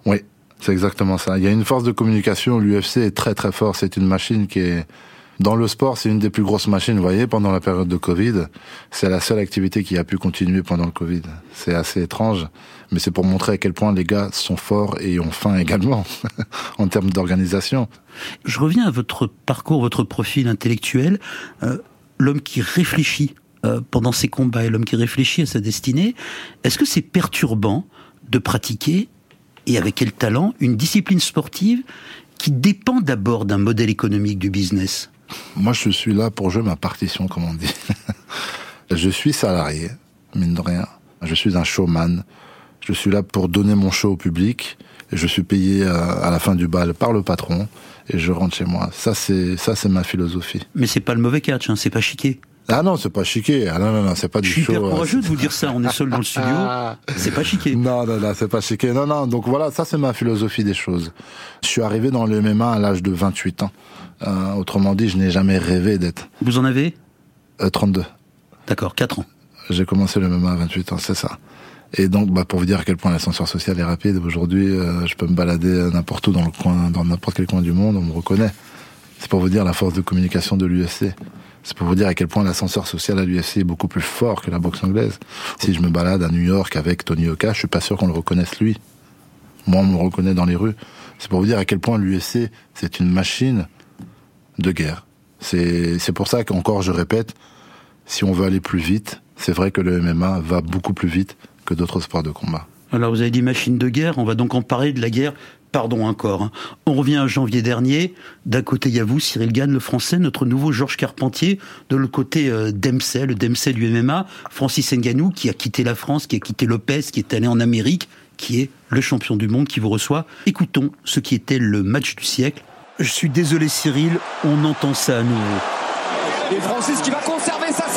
Oui, c'est exactement ça. Il y a une force de communication. L'UFC est très très fort. C'est une machine qui est dans le sport. C'est une des plus grosses machines. Vous voyez, pendant la période de Covid, c'est la seule activité qui a pu continuer pendant le Covid. C'est assez étrange, mais c'est pour montrer à quel point les gars sont forts et ont faim également en termes d'organisation. Je reviens à votre parcours, votre profil intellectuel. Euh, l'homme qui réfléchit euh, pendant ses combats et l'homme qui réfléchit à sa destinée. Est-ce que c'est perturbant de pratiquer, et avec quel talent, une discipline sportive qui dépend d'abord d'un modèle économique du business? Moi, je suis là pour jouer ma partition, comme on dit. je suis salarié, mine de rien. Je suis un showman. Je suis là pour donner mon show au public. Et je suis payé euh, à la fin du bal par le patron. Et je rentre chez moi. Ça, c'est ça, c'est ma philosophie. Mais c'est pas le mauvais catch, hein, c'est pas chiqué. Ah non, c'est pas chiqué. Ah non, non, non, c'est pas du Je suis show. hyper courageux de vous dire ça, on est seul dans le studio. C'est pas chiqué. Non, non, non, c'est pas chiqué. Non, non. Donc voilà, ça c'est ma philosophie des choses. Je suis arrivé dans le MMA à l'âge de 28 ans. Euh, autrement dit, je n'ai jamais rêvé d'être. Vous en avez? Euh, 32. D'accord, 4 ans. J'ai commencé le MMA à 28 ans, c'est ça. Et donc, bah, pour vous dire à quel point l'ascenseur social est rapide, aujourd'hui, euh, je peux me balader n'importe où dans le coin, dans n'importe quel coin du monde, on me reconnaît. C'est pour vous dire la force de communication de l'UFC. C'est pour vous dire à quel point l'ascenseur social à l'UFC est beaucoup plus fort que la boxe anglaise. Si je me balade à New York avec Tony Oka, je suis pas sûr qu'on le reconnaisse lui. Moi, on me reconnaît dans les rues. C'est pour vous dire à quel point l'UFC, c'est une machine de guerre. C'est, pour ça qu'encore, je répète, si on veut aller plus vite, c'est vrai que le MMA va beaucoup plus vite que d'autres sports de combat. Alors vous avez dit machine de guerre, on va donc en parler de la guerre. Pardon encore. hein. On revient à janvier dernier. D'un côté, il y a vous, Cyril Gann, le français, notre nouveau Georges Carpentier. De l'autre côté, euh, le Dempsey du MMA. Francis Ngannou, qui a quitté la France, qui a quitté Lopez, qui est allé en Amérique, qui est le champion du monde qui vous reçoit. Écoutons ce qui était le match du siècle. Je suis désolé, Cyril, on entend ça à nouveau. Et Francis qui va conserver sa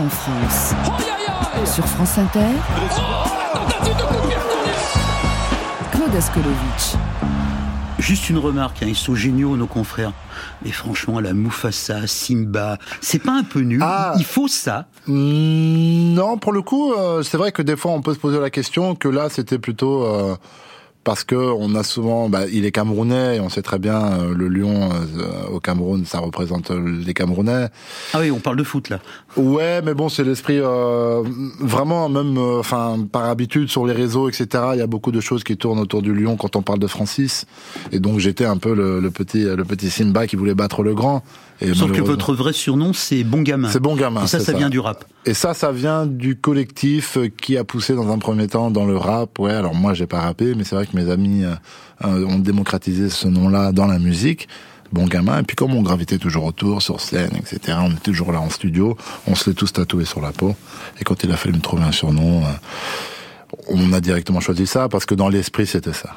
en France. Sur France Inter. Claude Askolovitch. Juste une remarque, hein, ils sont géniaux nos confrères. Mais franchement, la Mufasa, Simba, c'est pas un peu nul Ah. Il faut ça. Mm, Non, pour le coup, euh, c'est vrai que des fois on peut se poser la question que là c'était plutôt euh, parce que on a souvent, bah, il est camerounais et on sait très bien euh, le lion euh, au Cameroun, ça représente euh, les Camerounais. Ah oui, on parle de foot là. Ouais, mais bon, c'est l'esprit euh, vraiment même, enfin par habitude sur les réseaux, etc. Il y a beaucoup de choses qui tournent autour du lion quand on parle de Francis. Et donc j'étais un peu le, le petit, le petit Simba qui voulait battre le grand. Et Sauf que votre vrai surnom, c'est Bon Gamin. c'est bon gamin. Et ça, ça vient du rap. Et ça, ça vient du collectif euh, qui a poussé dans un premier temps dans le rap. Ouais, alors moi, j'ai pas rappé, mais c'est vrai que mes amis euh, euh, ont démocratisé ce nom-là dans la musique. Bon gamin. Et puis comme on gravitait toujours autour, sur scène, etc., on était toujours là en studio, on se l'est tous tatoué sur la peau. Et quand il a fallu me trouver un surnom, euh, on a directement choisi ça parce que dans l'esprit, c'était ça.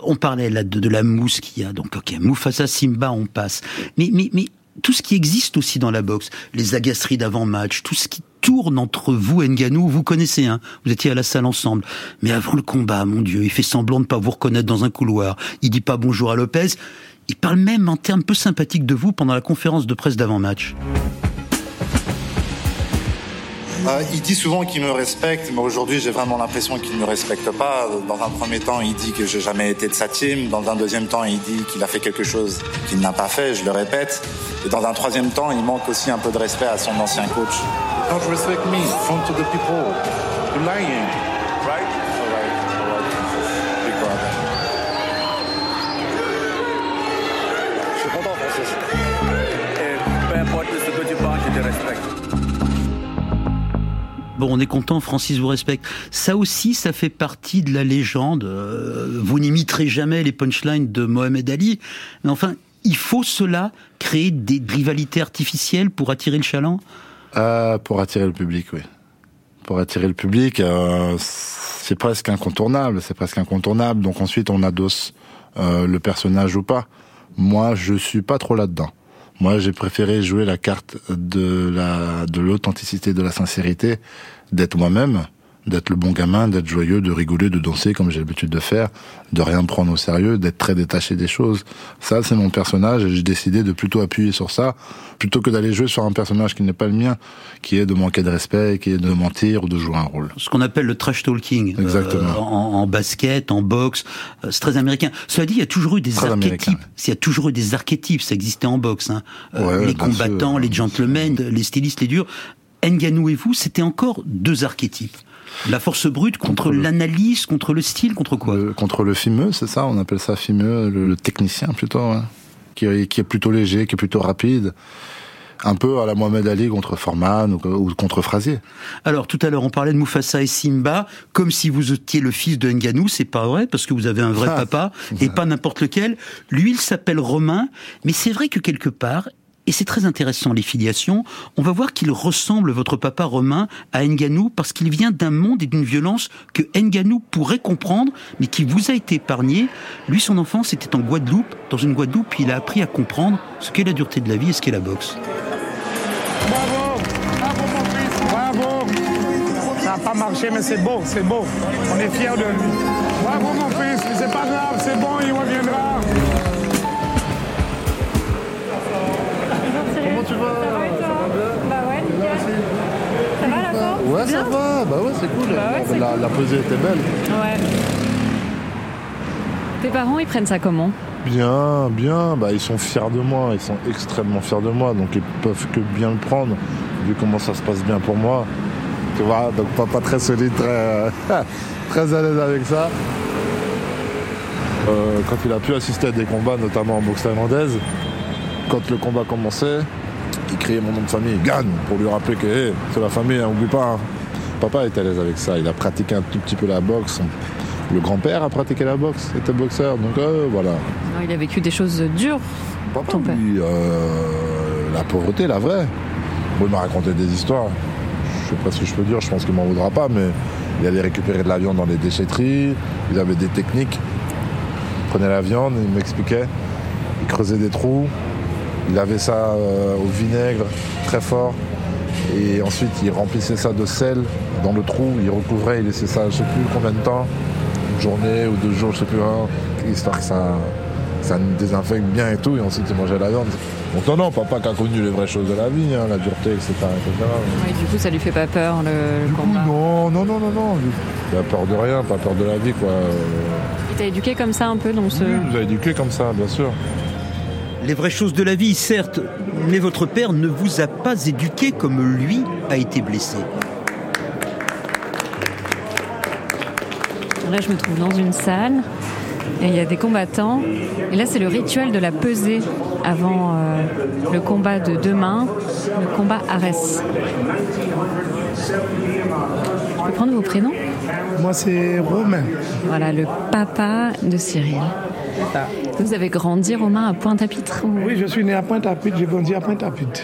On parlait là de, de la mousse qu'il y a. Donc, ok, Mufasa, Simba, on passe. Mais, mais, mais tout ce qui existe aussi dans la boxe, les agaceries d'avant-match, tout ce qui tourne entre vous et Nganou, vous connaissez, hein. Vous étiez à la salle ensemble. Mais avant le combat, mon Dieu, il fait semblant de pas vous reconnaître dans un couloir. Il dit pas bonjour à Lopez. Il parle même en termes peu sympathiques de vous pendant la conférence de presse d'avant-match. Euh, il dit souvent qu'il me respecte, mais aujourd'hui j'ai vraiment l'impression qu'il ne me respecte pas. Dans un premier temps, il dit que j'ai jamais été de sa team. Dans un deuxième temps, il dit qu'il a fait quelque chose qu'il n'a pas fait, je le répète. Et dans un troisième temps, il manque aussi un peu de respect à son ancien coach. Don't respect me, front to the people. You're lying, Bon, on est content, Francis vous respecte. Ça aussi, ça fait partie de la légende. Euh, vous n'imiterez jamais les punchlines de Mohamed Ali, mais enfin, il faut cela créer des rivalités artificielles pour attirer le chaland? Euh, pour attirer le public, oui. Pour attirer le public, euh, c'est presque incontournable, c'est presque incontournable. Donc ensuite, on adosse euh, le personnage ou pas. Moi, je suis pas trop là-dedans. Moi, j'ai préféré jouer la carte de la de l'authenticité, de la sincérité, d'être moi-même, d'être le bon gamin, d'être joyeux, de rigoler, de danser comme j'ai l'habitude de faire, de rien prendre au sérieux, d'être très détaché des choses. Ça, c'est mon personnage et j'ai décidé de plutôt appuyer sur ça, plutôt que d'aller jouer sur un personnage qui n'est pas le mien, qui est de manquer de respect, qui est de mentir ou de jouer un rôle. Ce qu'on appelle le trash talking. euh, Exactement. en, en basket, en boxe. euh, c'est très américain. Cela dit, il y a toujours eu des Très archétypes. Il y a toujours eu des archétypes. Ça existait en boxe. Hein. Euh, Ouais, les combattants, sûr. les gentlemen, les stylistes, les durs. Nganou et vous, c'était encore deux archétypes. La force brute contre, l'analyse, contre le style, contre quoi Le- contre le fimeux, c'est ça On appelle ça fimeux, le, le technicien plutôt, ouais. qui, est, qui est plutôt léger, qui est plutôt rapide. Un peu à la Mohamed Ali contre Forman ou, ou contre Frazier. Alors tout à l'heure, on parlait de Mufasa et Simba comme si vous étiez le fils de Nganou. C'est pas vrai parce que vous avez un vrai Ah. papa et pas n'importe lequel. Lui, il s'appelle Romain, mais c'est vrai que quelque part. Et c'est très intéressant les filiations. On va voir qu'il ressemble votre papa Romain à Nganou parce qu'il vient d'un monde et d'une violence que Nganou pourrait comprendre, mais qui vous a été épargné. Lui, son enfance était en Guadeloupe. Dans une Guadeloupe, il a appris à comprendre ce qu'est la dureté de la vie et ce qu'est la boxe. Bravo, bravo mon fils, bravo. Ça n'a pas marché, mais c'est beau, c'est beau. On est fiers de lui. Bravo mon fils, mais c'est pas grave, c'est bon, il reviendra. Tu vas Bah ouais, nickel. Ça va la forme Ouais, ça va, bah ouais, c'est cool. Bah ouais, c'est la, la pesée était belle. Ouais. Tes parents, ils prennent ça comment Bien, bien, bah ils sont fiers de moi, ils sont extrêmement fiers de moi, donc ils peuvent que bien le prendre, vu comment ça se passe bien pour moi. Tu vois, donc papa très solide, très, euh, très à l'aise avec ça. Euh, quand il a pu assister à des combats, notamment en boxe thaïlandaise, quand le combat commençait, il criait mon nom de famille, Gagne, pour lui rappeler que hey, c'est la famille, hein, oublie pas. hein. Papa est à l'aise avec ça, il a pratiqué un tout petit peu la boxe. Le grand-père a pratiqué la boxe, était boxeur, donc euh, voilà. Il a vécu des choses dures. Papa, lui, euh, la pauvreté, la vraie. Bon, il m'a raconté des histoires. Je sais pas ce que je peux dire, je pense qu'il m'en voudra pas, mais il allait récupérer de la viande dans les déchetteries, il avait des techniques. Il prenait la viande, il m'expliquait, il creusait des trous, Il avait ça euh, au vinaigre, très fort. Et ensuite, il remplissait ça de sel dans le trou. Il recouvrait, il laissait ça, je sais plus combien de temps, une journée ou deux jours, je sais plus, hein, histoire que ça, ça désinfecte bien et tout. Et ensuite, il mangeait la viande. Donc non, non, papa qui a connu les vraies choses de la vie, hein, la dureté, etc. etc. Ouais, du coup, ça lui fait pas peur le, le combat. Non, non, non, non, non. Il a peur de rien, pas peur de la vie, quoi. Il t'a éduqué comme ça un peu dans ce. Oui, il nous a éduqué comme ça, bien sûr. Les vraies choses de la vie, certes, mais votre père ne vous a pas éduqué comme lui a été blessé. Là, je me trouve dans une salle et il y a des combattants. Et là, c'est le rituel de la pesée avant euh, le combat de demain, le combat Arès. Je peux prendre vos prénoms? Moi, c'est Romain. Voilà, le papa de Cyril. Vous avez grandi, Romain, à Pointe-à-Pitre ou- Oui, je suis né à Pointe-à-Pitre, j'ai grandi à Pointe-à-Pitre.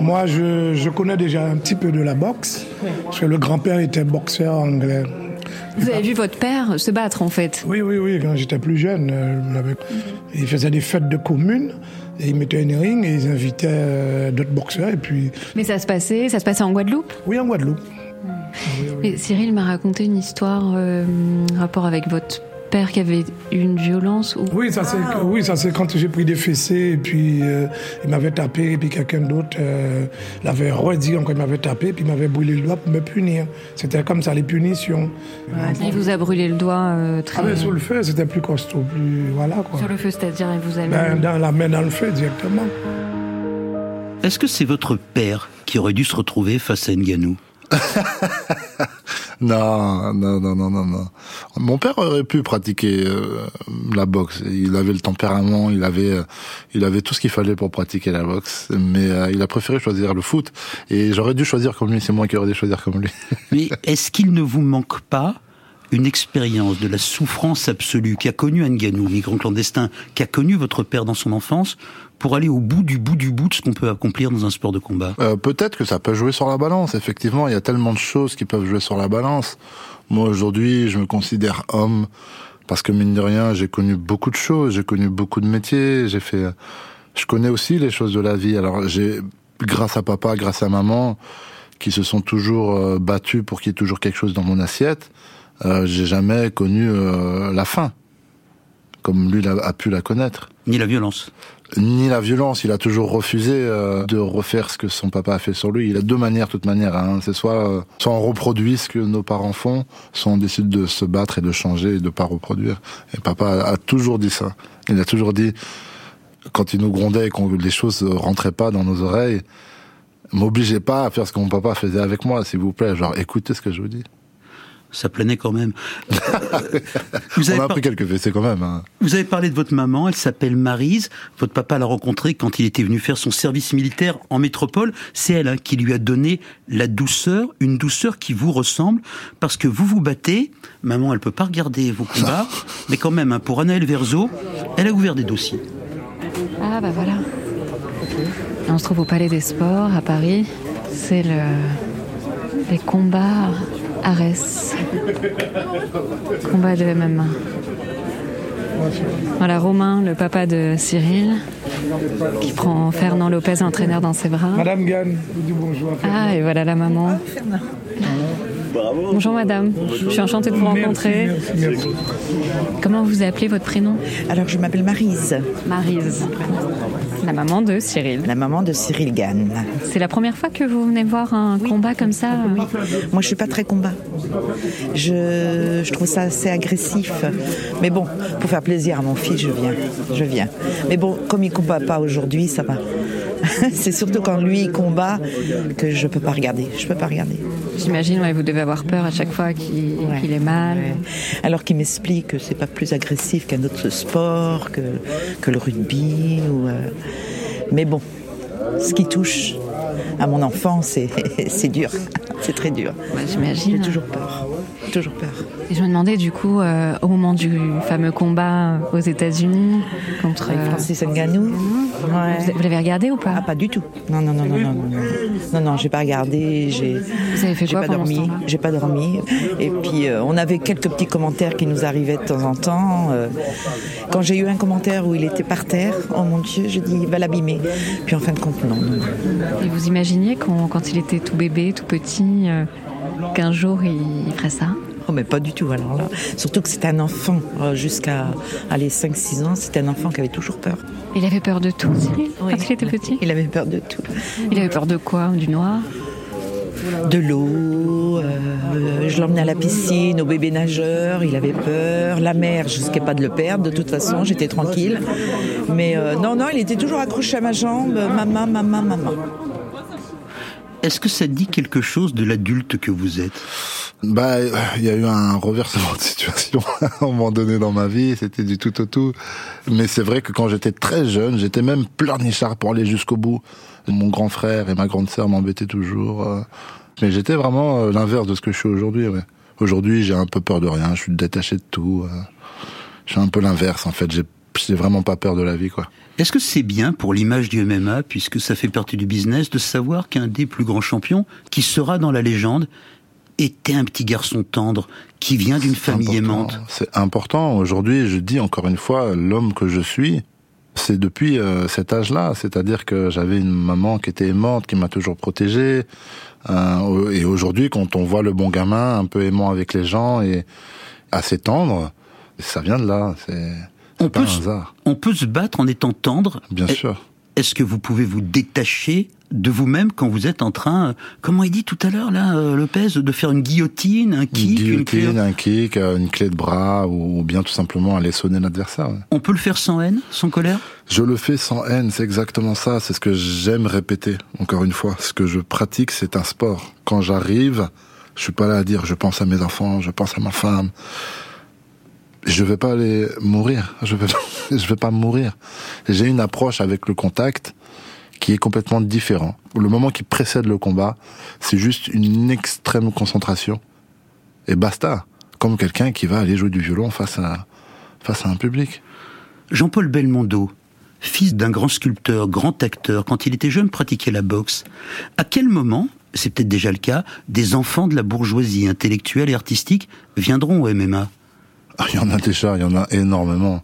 Moi, je, je connais déjà un petit peu de la boxe, parce que le grand-père était boxeur anglais. Vous avez vu votre père se battre en fait Oui, oui, oui, quand j'étais plus jeune, euh, il faisait des fêtes de communes, et il mettait une ring, et ils invitaient euh, d'autres boxeurs, et puis... Mais ça se passait, ça se passait en Guadeloupe? Oui, en Guadeloupe. Et Cyril m'a raconté une histoire euh, rapport avec votre père qui avait eu une violence ou Oui, ça c'est oui, ça c'est quand j'ai pris des fessées et puis euh, il m'avait tapé et puis quelqu'un d'autre euh, l'avait redit encore il m'avait tapé et puis il m'avait brûlé le doigt pour me punir. C'était comme ça les punitions. il vous a brûlé le doigt euh, très Ah mais sur le feu, c'était plus costaud, plus voilà quoi. sur le feu, c'est-à-dire il vous a mis Ben, dans la main dans le feu directement. Est-ce que c'est votre père qui aurait dû se retrouver face à Nganou? Non, non, non, non, non. Mon père aurait pu pratiquer euh, la boxe. Il avait le tempérament, il avait, euh, il avait tout ce qu'il fallait pour pratiquer la boxe. Mais euh, il a préféré choisir le foot. Et j'aurais dû choisir comme lui. C'est moi qui aurais dû choisir comme lui. Mais est-ce qu'il ne vous manque pas une expérience de la souffrance absolue qu'a connu Nganou, migrant clandestin, qu'a connu votre père dans son enfance, pour aller au bout du bout du bout de ce qu'on peut accomplir dans un sport de combat Euh, Peut-être que ça peut jouer sur la balance. Effectivement, il y a tellement de choses qui peuvent jouer sur la balance. Moi, aujourd'hui, je me considère homme parce que mine de rien, j'ai connu beaucoup de choses, j'ai connu beaucoup de métiers, j'ai fait. Je connais aussi les choses de la vie. Alors, j'ai, grâce à papa, grâce à maman, qui se sont toujours euh, battus pour qu'il y ait toujours quelque chose dans mon assiette. Euh, j'ai jamais connu euh, la faim, comme lui l'a- a pu la connaître Ni la violence ni la violence. Il a toujours refusé euh, de refaire ce que son papa a fait sur lui. Il a deux manières, toute manière. Hein. C'est soit, euh, soit on reproduit ce que nos parents font, soit on décide de se battre et de changer et de pas reproduire. Et papa a, a toujours dit ça. Il a toujours dit, quand il nous grondait et que les choses rentraient pas dans nos oreilles, m'obligez pas à faire ce que mon papa faisait avec moi, s'il vous plaît. Genre, écoutez ce que je vous dis. Ça planait quand même. on a pris quelques fessées quand même. Hein. Vous avez parlé de votre maman, elle s'appelle Marise. Votre papa l'a rencontrée quand il était venu faire son service militaire en métropole. C'est elle hein, qui lui a donné la douceur, une douceur qui vous ressemble, parce que vous vous battez. Maman, elle peut pas regarder vos combats, mais quand même, hein, pour Anaël Verzo, elle a ouvert des dossiers. Ah bah voilà. On se trouve au Palais des Sports à Paris. C'est le les combats Arès. Combat de MMA. Voilà Romain, le papa de Cyril, qui prend Fernand Lopez, entraîneur, dans ses bras. Madame Gann, vous dites bonjour. à Ah, et voilà la maman. Bonjour madame, je suis enchantée de vous rencontrer. Comment vous appelez votre prénom Alors, je m'appelle Marise. Marise. La maman de Cyril. La maman de Cyril Gann. C'est la première fois que vous venez voir un combat comme ça Moi, je suis pas très combat. Je, je trouve ça assez agressif. Mais bon, pour faire plaisir à mon fils, je viens. Je viens. Mais bon, comme il combat pas aujourd'hui, ça va. C'est surtout quand lui il combat que je peux pas regarder. Je peux pas regarder. J'imagine, ouais, vous devez avoir peur à chaque fois qu'il est mal. Alors qu'il m'explique que c'est pas plus agressif qu'un autre sport, que, que le rugby. Ou, euh, Mais bon, ce qui touche à mon enfant, c'est c'est dur. C'est très dur. J'imagine. J'ai toujours peur. Toujours peur. Et je me demandais du coup, euh, au moment du fameux combat aux États-Unis contre Avec Francis Ngannou. Ouais. vous, vous l'avez regardé ou pas Ah, pas du tout. Non, non, non, non, non, non, non, non, j'ai pas regardé. J'ai. Vous avez fait j'ai quoi pas dormi. J'ai pas dormi. Et puis euh, on avait quelques petits commentaires qui nous arrivaient de temps en temps. Euh, quand j'ai eu un commentaire où il était par terre, oh mon Dieu, je dis il va l'abîmer. Puis en fin de compte, non. non, non. Et vous imaginiez quand, quand il était tout bébé, tout petit, euh, qu'un jour il, ferait ça Oh, mais pas du tout, alors là. Surtout que c'était un enfant, euh, jusqu'à aller 5-6 ans, c'était un enfant qui avait toujours peur. Il avait peur de tout, Cyril, Oui. quand il était petit Il avait peur de tout. Il avait peur de quoi? Du noir? De l'eau, euh, je l'emmenais à la piscine, au bébé nageur, il avait peur. La mer, je risquais pas de le perdre, de toute façon, j'étais tranquille. Mais euh, non, non, il était toujours accroché à ma jambe, maman, maman, maman. Est-ce que ça dit quelque chose de l'adulte que vous êtes? Bah, il y a eu un reversement de situation à un moment donné dans ma vie. C'était du tout au tout. Mais c'est vrai que quand j'étais très jeune, j'étais même pleurnichard pour aller jusqu'au bout. Mon grand frère et ma grande sœur m'embêtaient toujours. euh. Mais j'étais vraiment euh, l'inverse de ce que je suis aujourd'hui. Aujourd'hui, j'ai un peu peur de rien. Je suis détaché de tout. euh. Je suis un peu l'inverse en fait. J'ai j'ai vraiment pas peur de la vie quoi. Est-ce que c'est bien pour l'image du MMA, puisque ça fait partie du business, de savoir qu'un des plus grands champions, qui sera dans la légende, était un petit garçon tendre, qui vient d'une famille important. aimante C'est important. Aujourd'hui, je dis encore une fois, l'homme que je suis, c'est depuis euh, cet âge-là. C'est-à-dire que j'avais une maman qui était aimante, qui m'a toujours protégé. Euh, et aujourd'hui, quand on voit le bon gamin, un peu aimant avec les gens et assez tendre, ça vient de là. C'est on peut, se, hasard. on peut se battre en étant tendre. Bien Est- sûr. Est-ce que vous pouvez vous détacher de vous-même quand vous êtes en train, euh, comment il dit tout à l'heure là, euh, Lopez, de faire une guillotine, un Une kick, une clé guillotine, un kick, euh, une clé de bras, ou bien tout simplement aller sonner l'adversaire. ouais. On peut le faire sans haine, sans colère? Je le fais sans haine, c'est exactement ça. C'est ce que j'aime répéter, encore une fois. Ce que je pratique, c'est un sport. Quand j'arrive, je suis pas là à dire je pense à mes enfants, je pense à ma femme. Je vais pas aller mourir. Je vais, vais pas mourir. J'ai une approche avec le contact qui est complètement différent. Le moment qui précède le combat, c'est juste une extrême concentration. Et basta. Comme quelqu'un qui va aller jouer du violon face à, face à un public. Jean-Paul Belmondo, fils d'un grand sculpteur, grand acteur, quand il était jeune pratiquait la boxe. À quel moment, c'est peut-être déjà le cas, des enfants de la bourgeoisie intellectuelle et artistique viendront au MMA Ah, Il y en a déjà, il y en a énormément.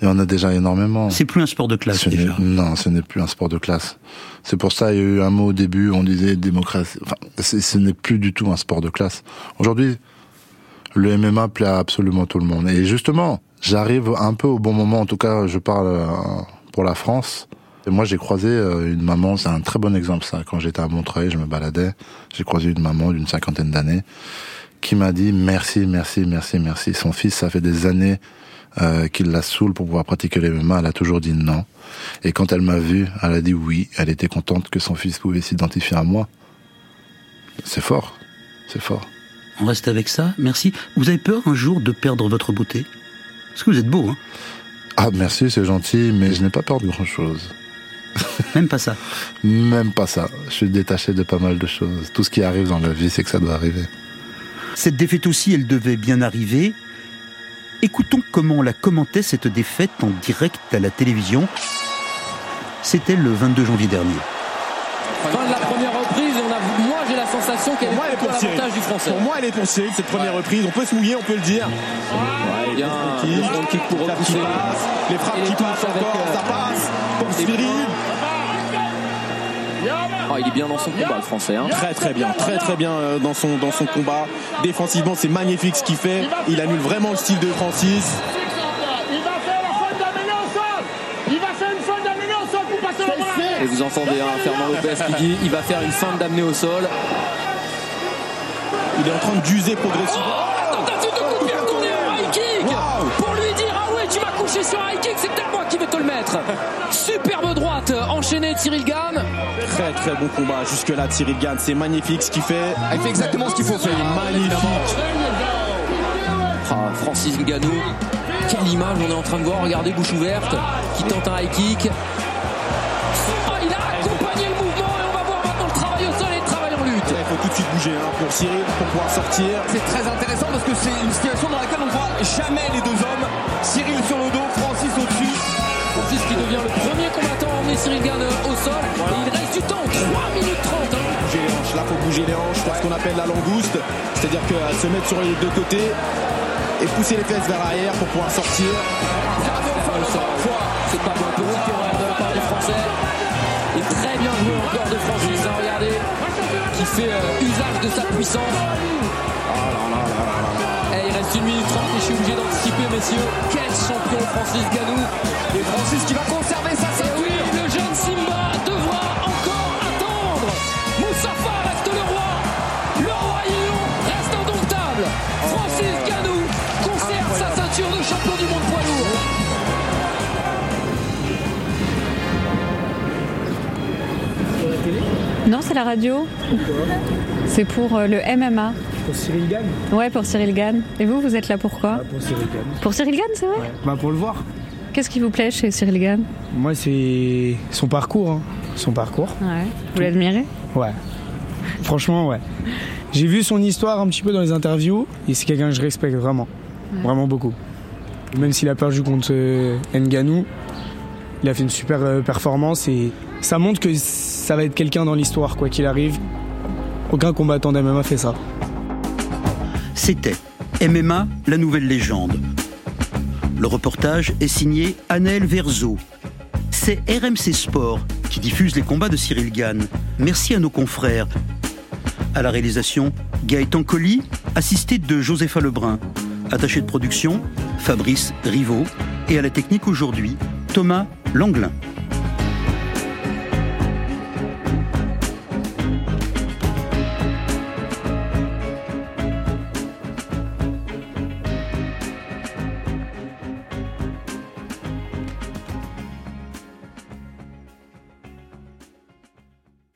Il y en a déjà énormément. C'est plus un sport de classe Ce déjà. Non, ce n'est plus un sport de classe. C'est pour ça il y a eu un mot au début, on disait démocratie. Enfin, ce n'est plus du tout un sport de classe. Aujourd'hui, le MMA plaît à absolument tout le monde. Et justement, j'arrive un peu au bon moment. En tout cas, je parle euh, pour la France. Et moi, j'ai croisé euh, une maman. C'est un très bon exemple ça. Quand j'étais à Montreuil, je me baladais. J'ai croisé une maman d'une cinquantaine d'années qui m'a dit merci, merci, merci, merci. Son fils, ça fait des années euh, qu'il la saoule pour pouvoir pratiquer les MMA. Elle a toujours dit non. Et quand elle m'a vu, elle a dit oui. Elle était contente que son fils pouvait s'identifier à moi. C'est fort. C'est fort. On reste avec ça, merci. Vous avez peur un jour de perdre votre beauté? Parce que vous êtes beau, hein Ah, merci, c'est gentil, mais je n'ai pas peur de grand chose. Même pas ça. Même pas ça. Je suis détaché de pas mal de choses. Tout ce qui arrive dans la vie, c'est que ça doit arriver. Cette défaite aussi, elle devait bien arriver. Écoutons comment on la commentait, cette défaite, en direct à la télévision. C'était le 22 janvier dernier. Fin de la première reprise, on a, moi j'ai la sensation qu'elle est Moi, elle est pour l'avantage du français. Pour moi, elle est pour Cyril, cette première reprise. On peut se mouiller, on peut le dire. Ouais, bien, le kick pour repousser. les frappes qui passent encore, euh, ça passe pour Cyril. Oh, il est bien dans son combat, le français. Hein. Très très bien, très très bien euh, dans son, dans son combat. Défensivement, c'est magnifique ce qu'il fait. Il annule vraiment le style de Francis. Il va faire la faute d'amener au sol Il va faire une faute d'amener au sol pour passer le bras Et vous entendez hein, Fernand Lopez qui dit il va faire une feinte d'amener au sol. Il est en train d'user progressivement. Tentative de coup de pied retourné au high kick Pour lui dire Ah ouais, tu m'as couché sur un high kick, Superbe droite enchaînée Cyril Gann. Très très bon combat jusque-là Cyril Gann. C'est magnifique ce qu'il fait. Il fait exactement ce qu'il faut faire. Magnifique. Ah, Francis Ngannou. Quelle image on est en train de voir, regardez, bouche ouverte, qui tente un high kick. Ah, il a accompagné le mouvement et on va voir maintenant le travail au sol et le travail en lutte. Il faut tout de suite bouger hein, pour Cyril pour pouvoir sortir. C'est très intéressant parce que c'est une situation dans laquelle on ne voit jamais les deux hommes. Cyril sur le dos, Francis. Devient le premier combattant à emmener Cyril Gann au sol. Et il reste du temps, 3 minutes 30. Hein. Bouger les hanches, là faut bouger les hanches, faire ce qu'on appelle la langouste, c'est-à-dire que se mettre sur les deux côtés et pousser les fesses vers l'arrière pour pouvoir sortir. C'est pas bon pour de la part du français. Et très bien joué encore de Francis, hein, regardez, qui fait euh, usage de sa puissance. Et il reste une minute 30 et je suis obligé d'anticiper, messieurs. Quel champion Francis Ganou. Et Francis qui va conserver sa ceinture. Oui, le jeune Simba devra encore attendre. Moussafa reste le roi. Le roi reste indomptable. Francis Ganou conserve sa ceinture de champion du monde poids lourd. Non, c'est la radio. C'est pour euh, le MMA. Pour Cyril Gann Ouais, pour Cyril Gann. Et vous, vous êtes là pour quoi Pour Cyril Gann. Pour Cyril Gann, c'est vrai Bah pour le voir. Qu'est-ce qui vous plaît chez Cyril Gann Moi, c'est son parcours. hein. Son parcours. Ouais. Vous l'admirez Ouais. Franchement, ouais. J'ai vu son histoire un petit peu dans les interviews et c'est quelqu'un que je respecte vraiment. Ouais. Vraiment beaucoup. Même s'il a perdu contre euh, Nganou, il a fait une super euh, performance et ça montre que ça va être quelqu'un dans l'histoire, quoi qu'il arrive. Aucun combattant d'MMA fait ça. C'était MMA, la nouvelle légende. Le reportage est signé Annel Verzo. C'est RMC Sport qui diffuse les combats de Cyril Gann. Merci à nos confrères. À la réalisation, Gaëtan Colli, assisté de Josépha Lebrun. Attaché de production, Fabrice Rivaud. Et à la technique aujourd'hui, Thomas Langlin.